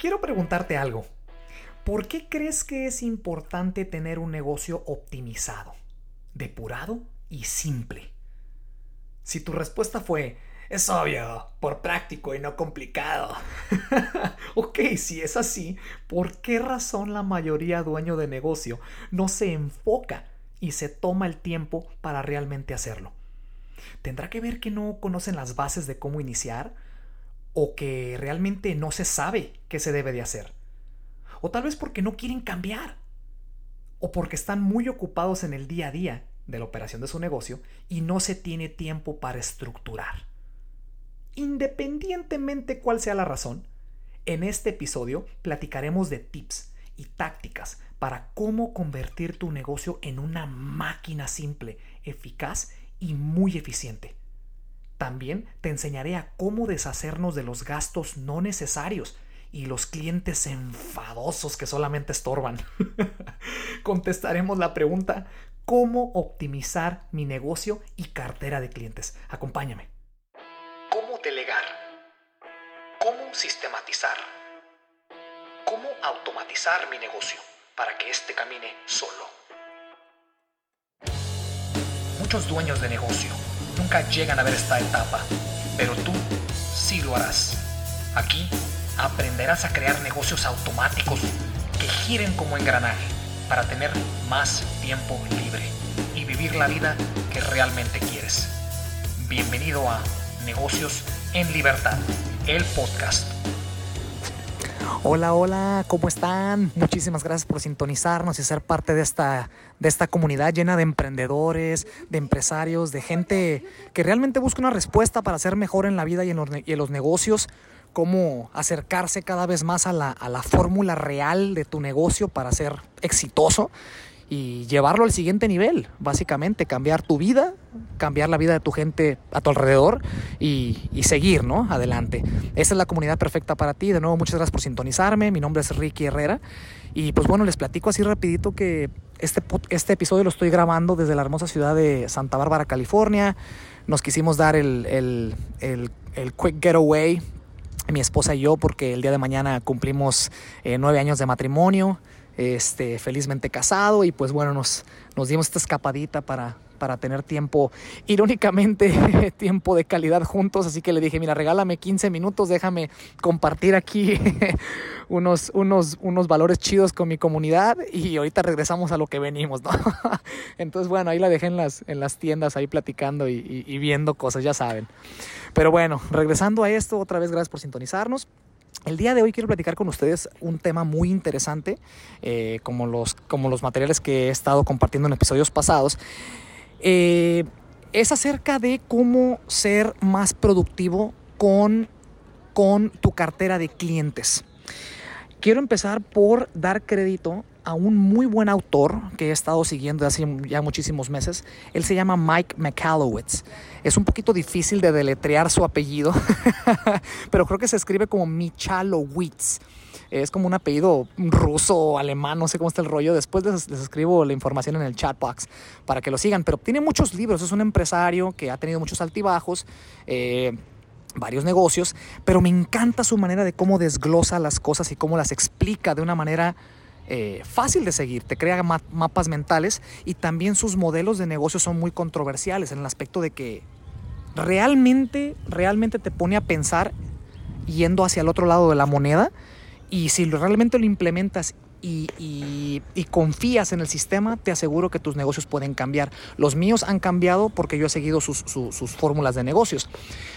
Quiero preguntarte algo. ¿Por qué crees que es importante tener un negocio optimizado, depurado y simple? Si tu respuesta fue, es obvio, por práctico y no complicado. ok, si es así, ¿por qué razón la mayoría dueño de negocio no se enfoca y se toma el tiempo para realmente hacerlo? ¿Tendrá que ver que no conocen las bases de cómo iniciar? ¿O que realmente no se sabe qué se debe de hacer? ¿O tal vez porque no quieren cambiar? ¿O porque están muy ocupados en el día a día de la operación de su negocio y no se tiene tiempo para estructurar? Independientemente cuál sea la razón, en este episodio platicaremos de tips y tácticas para cómo convertir tu negocio en una máquina simple, eficaz y muy eficiente. También te enseñaré a cómo deshacernos de los gastos no necesarios y los clientes enfadosos que solamente estorban. Contestaremos la pregunta, ¿cómo optimizar mi negocio y cartera de clientes? Acompáñame. ¿Cómo delegar? ¿Cómo sistematizar? ¿Cómo automatizar mi negocio para que éste camine solo? Muchos dueños de negocio nunca llegan a ver esta etapa, pero tú sí lo harás. Aquí aprenderás a crear negocios automáticos que giren como engranaje para tener más tiempo libre y vivir la vida que realmente quieres. Bienvenido a Negocios en Libertad, el podcast. Hola, hola, ¿cómo están? Muchísimas gracias por sintonizarnos y ser parte de esta, de esta comunidad llena de emprendedores, de empresarios, de gente que realmente busca una respuesta para ser mejor en la vida y en los, negocios cómo acercarse cada vez más a la, a la fórmula real de tu negocio para ser exitoso y llevarlo al siguiente nivel, básicamente cambiar tu vida, cambiar la vida de tu gente a tu alrededor y, y, seguir, ¿no? Adelante. Esa es la comunidad perfecta para ti. De nuevo, muchas gracias por sintonizarme. Mi nombre es Ricky Herrera y pues bueno, les platico así rapidito que este, este episodio lo estoy grabando desde la hermosa ciudad de Santa Bárbara, California. Nos quisimos dar el, el, el, el quick getaway mi esposa y yo porque el día de mañana cumplimos eh, nueve años de matrimonio este, felizmente casado y pues bueno, nos, nos dimos esta escapadita para, para tener tiempo, irónicamente, tiempo de calidad juntos. Así que le dije, mira, regálame 15 minutos, déjame compartir aquí unos, unos, unos valores chidos con mi comunidad y ahorita regresamos a lo que venimos. Entonces, bueno, ahí la dejé en las, en las tiendas, ahí platicando y viendo cosas, ya saben. Pero bueno, regresando a esto, otra vez gracias por sintonizarnos. El día de hoy quiero platicar con ustedes un tema muy interesante, eh, como, los, como los materiales que he estado compartiendo en episodios pasados. Eh, es acerca de cómo ser más productivo con, con tu cartera de clientes. Quiero empezar por dar crédito a un muy buen autor que he estado siguiendo hace ya muchísimos meses. Él se llama Mike McAllowitz. Es un poquito difícil de deletrear su apellido, pero creo que se escribe como Michalowitz. Es como un apellido ruso alemán, no sé cómo está el rollo. Después les, escribo la información en el chat box para que lo sigan. Pero tiene muchos libros, es un empresario que ha tenido muchos altibajos. Eh, varios negocios, pero me encanta su manera de cómo desglosa las cosas y cómo las explica de una manera eh, fácil de seguir, te crea mapas mentales y también sus modelos de negocio son muy controversiales en el aspecto de que realmente, realmente te pone a pensar yendo hacia el otro lado de la moneda y si realmente lo implementas y, confías en el sistema, te aseguro que tus negocios pueden cambiar. Los míos han cambiado porque yo he seguido sus, fórmulas de negocios.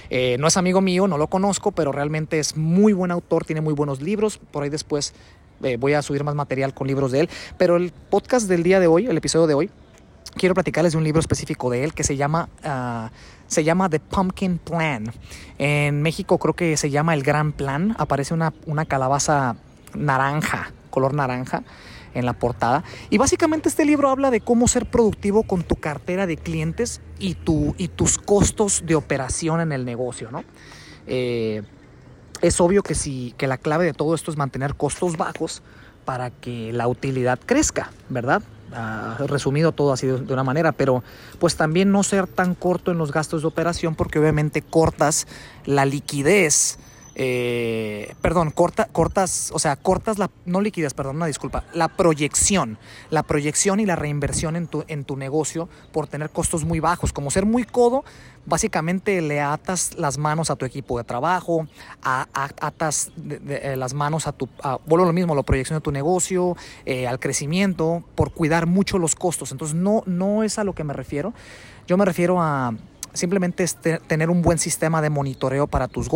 Eh, no es amigo mío, no lo conozco, pero realmente es muy buen autor, tiene muy buenos libros. Por ahí después eh, voy a subir más material con libros de él. Pero el podcast del día de hoy, el episodio de hoy, quiero platicarles de un libro específico de él que se llama, ah, se llama The Pumpkin Plan. En México creo que se llama El Gran Plan. Aparece una, una calabaza naranja, color naranja en la portada. Y básicamente este libro habla de cómo ser productivo con tu cartera de clientes y, tu, y tus costos de operación en el negocio, ¿no? Eh, es obvio que, si, que la clave de todo esto es mantener costos bajos para que la utilidad crezca, ¿verdad? Ah, resumido todo así de, una manera, pero pues también no ser tan corto en los gastos de operación porque obviamente cortas la liquidez eh, perdón, corta, cortas, o sea, cortas la, no liquidez, perdón, una disculpa, la proyección, la proyección y la reinversión en tu, en tu negocio por tener costos muy bajos, como ser muy codo, básicamente le atas las manos a tu equipo de trabajo, atas eh, las manos a tu, vuelvo lo mismo, la proyección de tu negocio, eh, al crecimiento, por cuidar mucho los costos. Entonces no, no es a lo que me refiero. Yo me refiero a simplemente tener un buen sistema de monitoreo para tus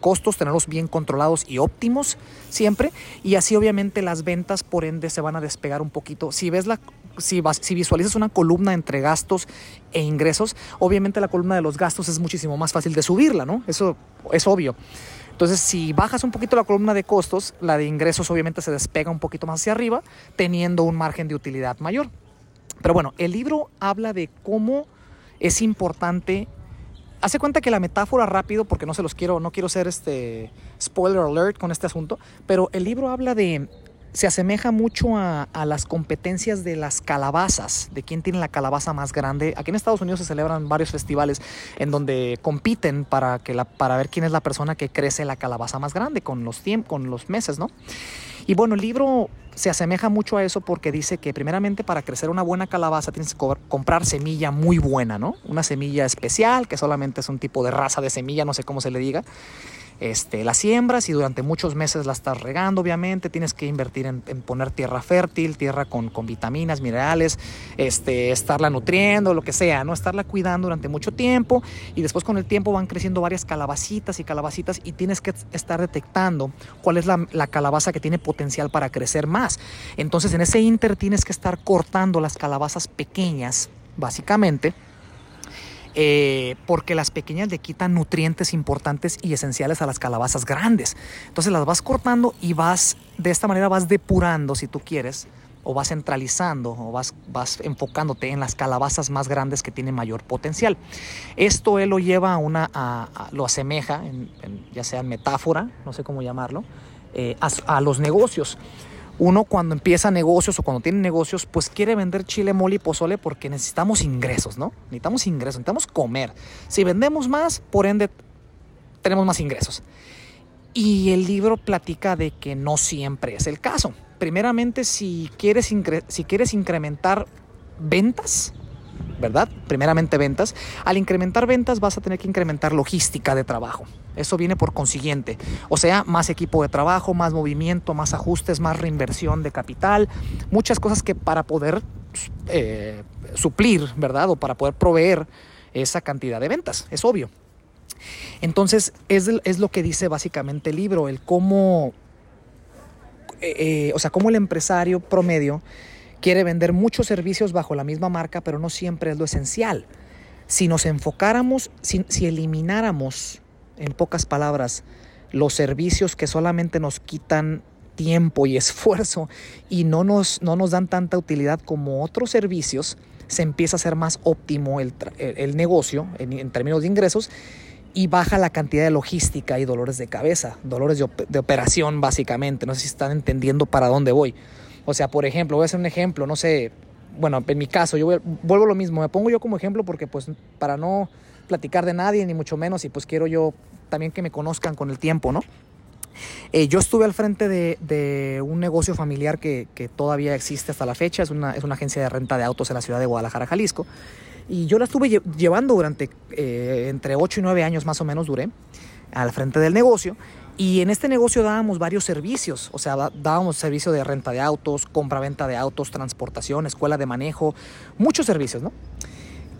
costos, tenerlos bien controlados y óptimos siempre. Y así obviamente las ventas por ende se van a despegar un poquito. Si ves la... Si, si visualizas una columna entre gastos e ingresos, obviamente la columna de los gastos es muchísimo más fácil de subirla, ¿no? Eso es obvio. Entonces, si bajas un poquito la columna de costos, la de ingresos obviamente se despega un poquito más hacia arriba, teniendo un margen de utilidad mayor. Pero bueno, el libro habla de cómo es importante. Hace cuenta que la metáfora rápido, porque no se los quiero, no quiero ser este spoiler alert con este asunto, pero el libro habla de se asemeja mucho a, las competencias de las calabazas, de quién tiene la calabaza más grande. Aquí en Estados Unidos se celebran varios festivales en donde compiten para, que para ver quién es la persona que crece la calabaza más grande con los, con los meses, ¿no? Y bueno, el libro se asemeja mucho a eso porque dice que primeramente para crecer una buena calabaza tienes que comprar semilla muy buena, ¿no? Una semilla especial que solamente es un tipo de raza de semilla, no sé cómo se le diga este, las siembras y durante muchos meses la estás regando, obviamente. Tienes que invertir en, poner tierra fértil, tierra con, vitaminas, minerales, este, estarla nutriendo, lo que sea, ¿no? Estarla cuidando durante mucho tiempo y después con el tiempo van creciendo varias calabacitas y calabacitas y tienes que estar detectando cuál es la, la calabaza que tiene potencial para crecer más. Entonces en ese inter tienes que estar cortando las calabazas pequeñas, básicamente eh, porque las pequeñas le quitan nutrientes importantes y esenciales a las calabazas grandes. Entonces las vas cortando y vas, de esta manera vas depurando, si tú quieres, o vas centralizando, o vas, vas enfocándote en las calabazas más grandes que tienen mayor potencial. Esto él lo lleva a una, lo asemeja, ya sea en metáfora, no sé cómo llamarlo, eh, a los negocios uno cuando empieza negocios o cuando tiene negocios, pues quiere vender chile, mole y pozole porque necesitamos ingresos, ¿no? Necesitamos ingresos, necesitamos comer. Si vendemos más, por ende, tenemos más ingresos. Y el libro platica de que no siempre es el caso. Primeramente, si quieres, si quieres incrementar ventas, ¿verdad? Primeramente ventas. Al incrementar ventas vas a tener que incrementar logística de trabajo. Eso viene por consiguiente. O sea, más equipo de trabajo, más movimiento, más ajustes, más reinversión de capital, muchas cosas que para poder eh, suplir, ¿verdad? O para poder proveer esa cantidad de ventas, es obvio. Entonces, es, es lo que dice básicamente el libro, el cómo, eh, eh, o sea, cómo el empresario promedio quiere vender muchos servicios bajo la misma marca, pero no siempre es lo esencial. Si nos enfocáramos, si, elimináramos, en pocas palabras, los servicios que solamente nos quitan tiempo y esfuerzo y no nos, no nos dan tanta utilidad como otros servicios, se empieza a ser más óptimo el, negocio en, términos de ingresos y baja la cantidad de logística y dolores de cabeza, dolores de, de operación básicamente. No sé si están entendiendo para dónde voy. O sea, por ejemplo, voy a hacer un ejemplo, no sé, bueno, en mi caso, yo vuelvo lo mismo, me pongo yo como ejemplo porque pues para no platicar de nadie, ni mucho menos, y pues quiero yo también que me conozcan con el tiempo, ¿no? Eh, yo estuve al frente de, un negocio familiar que, todavía existe hasta la fecha, es una, es una, agencia de renta de autos en la ciudad de Guadalajara, Jalisco, y yo la estuve llevando durante eh, entre 8 y 9 años más o menos duré al frente del negocio y en este negocio dábamos varios servicios, o sea, dábamos servicio de renta de autos, compra-venta de autos, transportación, escuela de manejo, muchos servicios, ¿no?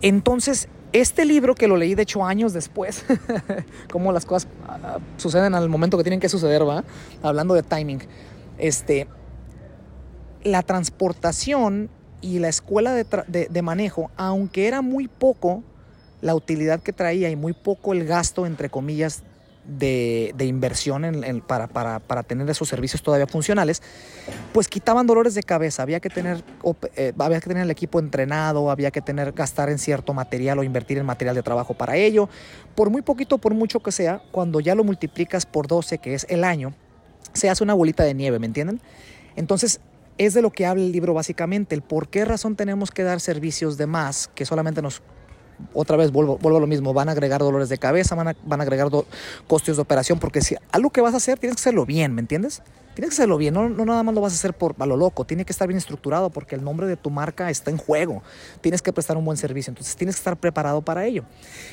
Entonces, este libro que lo leí de hecho años después, cómo las cosas ah, suceden al momento que tienen que suceder, ¿va? Hablando de timing, este, la transportación y la escuela de manejo, aunque era muy poco la utilidad que traía y muy poco el gasto, entre comillas, de, inversión para, tener esos servicios todavía funcionales, pues quitaban dolores de cabeza. Había que tener, eh, había que tener el equipo entrenado, había que tener, gastar en cierto material o invertir en material de trabajo para ello. Por muy poquito, por mucho que sea, cuando ya lo multiplicas por 12, que es el año, se hace una bolita de nieve, ¿me entienden? Entonces, es de lo que habla el libro básicamente, el por qué razón tenemos que dar servicios de más que solamente nos otra vez vuelvo, vuelvo a lo mismo, van a agregar dolores de cabeza, van a, van a agregar costos de operación, porque si algo que vas a hacer, tienes que hacerlo bien, ¿me entiendes? Tienes que hacerlo bien, no, no, nada más lo vas a hacer por a lo loco, tiene que estar bien estructurado porque el nombre de tu marca está en juego, tienes que prestar un buen servicio, entonces tienes que estar preparado para ello.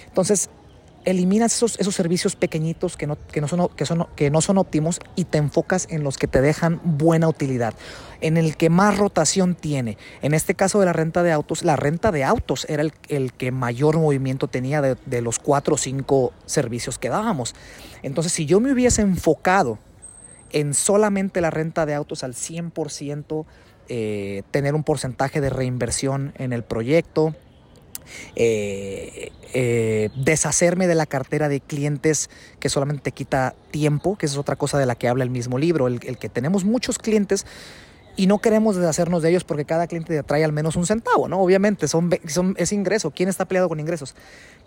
Entonces, eliminas esos, esos servicios pequeñitos que no, que, no son, que, son, que no son óptimos y te enfocas en los que te dejan buena utilidad, en el que más rotación tiene. En este caso de la renta de autos, la renta de autos era el, el que mayor movimiento tenía de, de los cuatro o cinco servicios que dábamos. Entonces, si yo me hubiese enfocado en solamente la renta de autos al 100%, eh, tener un porcentaje de reinversión en el proyecto, eh, eh, deshacerme de la cartera de clientes que solamente te quita tiempo, que es otra cosa de la que habla el mismo libro, el, que tenemos muchos clientes y no queremos deshacernos de ellos porque cada cliente te trae al menos un centavo, ¿no? Obviamente, son, son, es ingreso. ¿Quién está peleado con ingresos?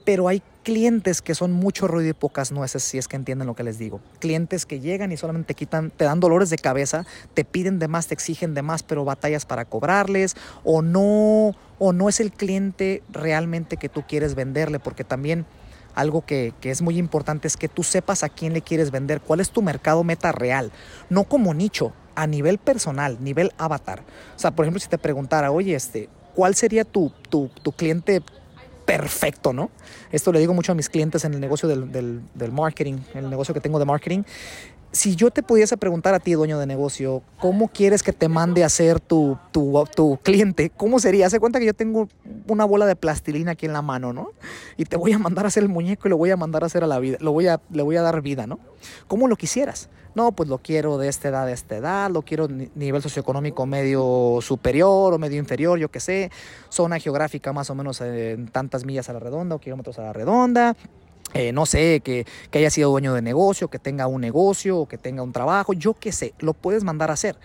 Pero hay clientes que son mucho ruido y pocas nueces, si es que entienden lo que les digo. Clientes que llegan y solamente te quitan, te dan dolores de cabeza, te piden de más, te exigen de más, pero batallas para cobrarles, o no, o no es el cliente realmente que tú quieres venderle, porque también algo que, que, es muy importante es que tú sepas a quién le quieres vender, cuál es tu mercado meta real, no como nicho, a nivel personal, nivel avatar. O sea, por ejemplo, si te preguntara, oye, este, ¿cuál sería tu, tu, tu cliente perfecto, ¿no? Esto le digo mucho a mis clientes en el negocio del, del, marketing, en el negocio que tengo de marketing. Si yo te pudiese preguntar a ti, dueño de negocio, ¿cómo quieres que te mande a hacer tu, tu, tu cliente? ¿Cómo sería? Hace cuenta que yo tengo una bola de plastilina aquí en la mano, ¿no? Y te voy a mandar a hacer el muñeco y lo voy a mandar a hacer a la vida, lo voy a, le voy a dar vida, ¿no? ¿Cómo lo quisieras? No, pues lo quiero de esta edad, de esta edad, lo quiero nivel socioeconómico medio superior o medio inferior, yo qué sé, zona geográfica más o menos en tantas millas a la redonda o kilómetros a la redonda. Eh, no sé, que, que, haya sido dueño de negocio, que tenga un negocio que tenga un trabajo, yo qué sé, lo puedes mandar a hacer.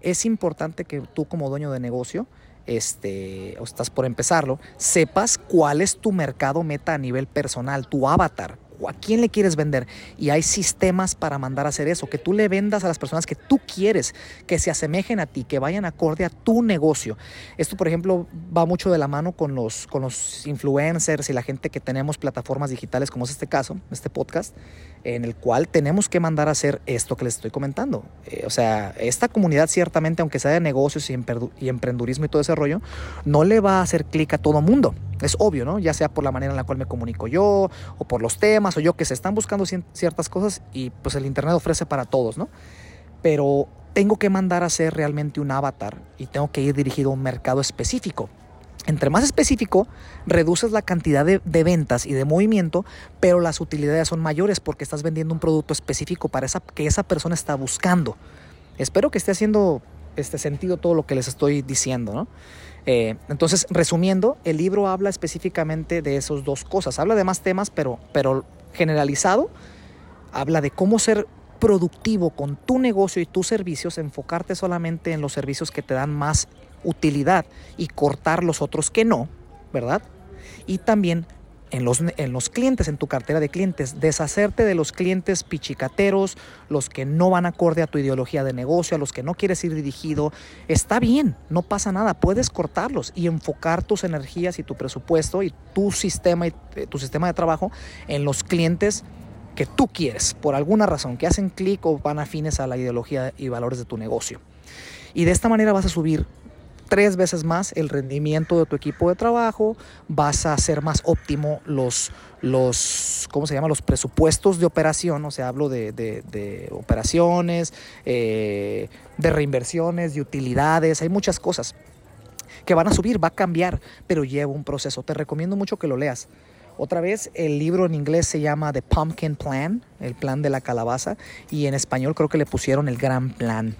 Es importante que tú como dueño de negocio, este, o estás por empezarlo, sepas cuál es tu mercado meta a nivel personal, tu avatar, a quién le quieres vender. Y hay sistemas para mandar a hacer eso, que tú le vendas a las personas que tú quieres, que se asemejen a ti, que vayan acorde a tu negocio. Esto, por ejemplo, va mucho de la mano con los, con los influencers y la gente que tenemos plataformas digitales, como es este caso, este podcast, en el cual tenemos que mandar a hacer esto que les estoy comentando. Eh, o sea, esta comunidad ciertamente, aunque sea de negocios y, y emprendurismo y todo ese rollo, no le va a hacer clic a todo mundo. Es obvio, ¿no? Ya sea por la manera en la cual me comunico yo, o por los temas, o yo que se están buscando ciertas cosas y pues el Internet ofrece para todos, ¿no? Pero tengo que mandar a hacer realmente un avatar y tengo que ir dirigido a un mercado específico. Entre más específico, reduces la cantidad de, ventas y de movimiento, pero las utilidades son mayores porque estás vendiendo un producto específico para esa, que esa persona está buscando. Espero que esté haciendo este sentido todo lo que les estoy diciendo, ¿no? Eh, entonces, resumiendo, el libro habla específicamente de esas dos cosas. Habla de más temas, pero, pero generalizado, habla de cómo ser productivo con tu negocio y tus servicios, enfocarte solamente en los servicios que te dan más utilidad y cortar los otros que no, ¿verdad? Y también en los, en los clientes, en tu cartera de clientes, deshacerte de los clientes pichicateros, los que no van acorde a tu ideología de negocio, a los que no quieres ir dirigido, está bien, no pasa nada, puedes cortarlos y enfocar tus energías y tu presupuesto y tu sistema y eh, tu sistema de trabajo en los clientes que tú quieres, por alguna razón, que hacen clic o van afines a la ideología y valores de tu negocio. Y de esta manera vas a subir tres veces más el rendimiento de tu equipo de trabajo, vas a hacer más óptimo los, los ¿cómo se llama? Los presupuestos de operación, o sea, hablo de, de, operaciones, eh, de reinversiones, de utilidades, hay muchas cosas que van a subir, va a cambiar, pero lleva un proceso. Te recomiendo mucho que lo leas. Otra vez, el libro en inglés se llama The Pumpkin Plan, el plan de la calabaza, y en español creo que le pusieron el gran plan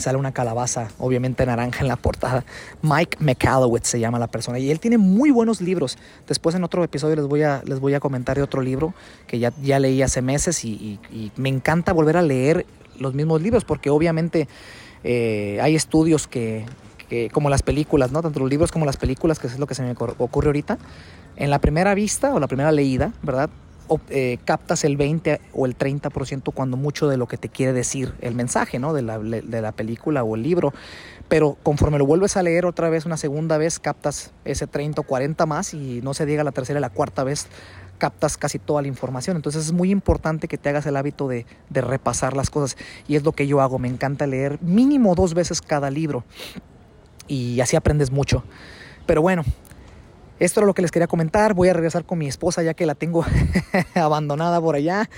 sale una calabaza, obviamente naranja en la portada. Mike McAllowitz se llama la persona y él tiene muy buenos libros. Después en otro episodio les voy a, les voy a comentar de otro libro que ya, ya leí hace meses y, me encanta volver a leer los mismos libros porque obviamente eh, hay estudios que, que, como las películas, ¿no? tanto los libros como las películas, que es lo que se me ocurre ahorita, en la primera vista o la primera leída, ¿verdad? Eh, captas el 20 o el 30% cuando mucho de lo que te quiere decir el mensaje, ¿no? De la, de la película o el libro. Pero conforme lo vuelves a leer otra vez, una segunda vez, captas ese 30 o 40 más y no se diga la tercera y la cuarta vez, captas casi toda la información. Entonces es muy importante que te hagas el hábito de, de repasar las cosas. Y es lo que yo hago. Me encanta leer mínimo dos veces cada libro. Y así aprendes mucho. Pero bueno, esto era lo que les quería comentar. Voy a regresar con mi esposa ya que la tengo abandonada por allá.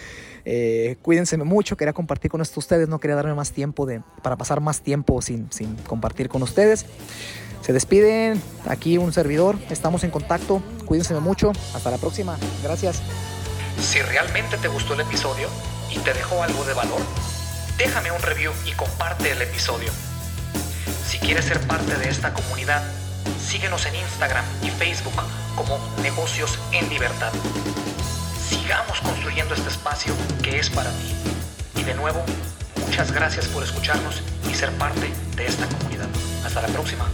Eh, cuídense mucho. Quería compartir con esto ustedes. No quería darme más tiempo de, para pasar más tiempo sin, sin compartir con ustedes. Se despiden. Aquí un servidor. Estamos en contacto. Cuídense mucho. Hasta la próxima. Gracias. Si realmente te gustó el episodio y te dejó algo de valor, déjame un review y comparte el episodio. Si quieres ser parte de esta comunidad, Síguenos en Instagram y Facebook como Negocios en Libertad. Sigamos construyendo este espacio que es para ti. Y de nuevo, muchas gracias por escucharnos y ser parte de esta comunidad. Hasta la próxima.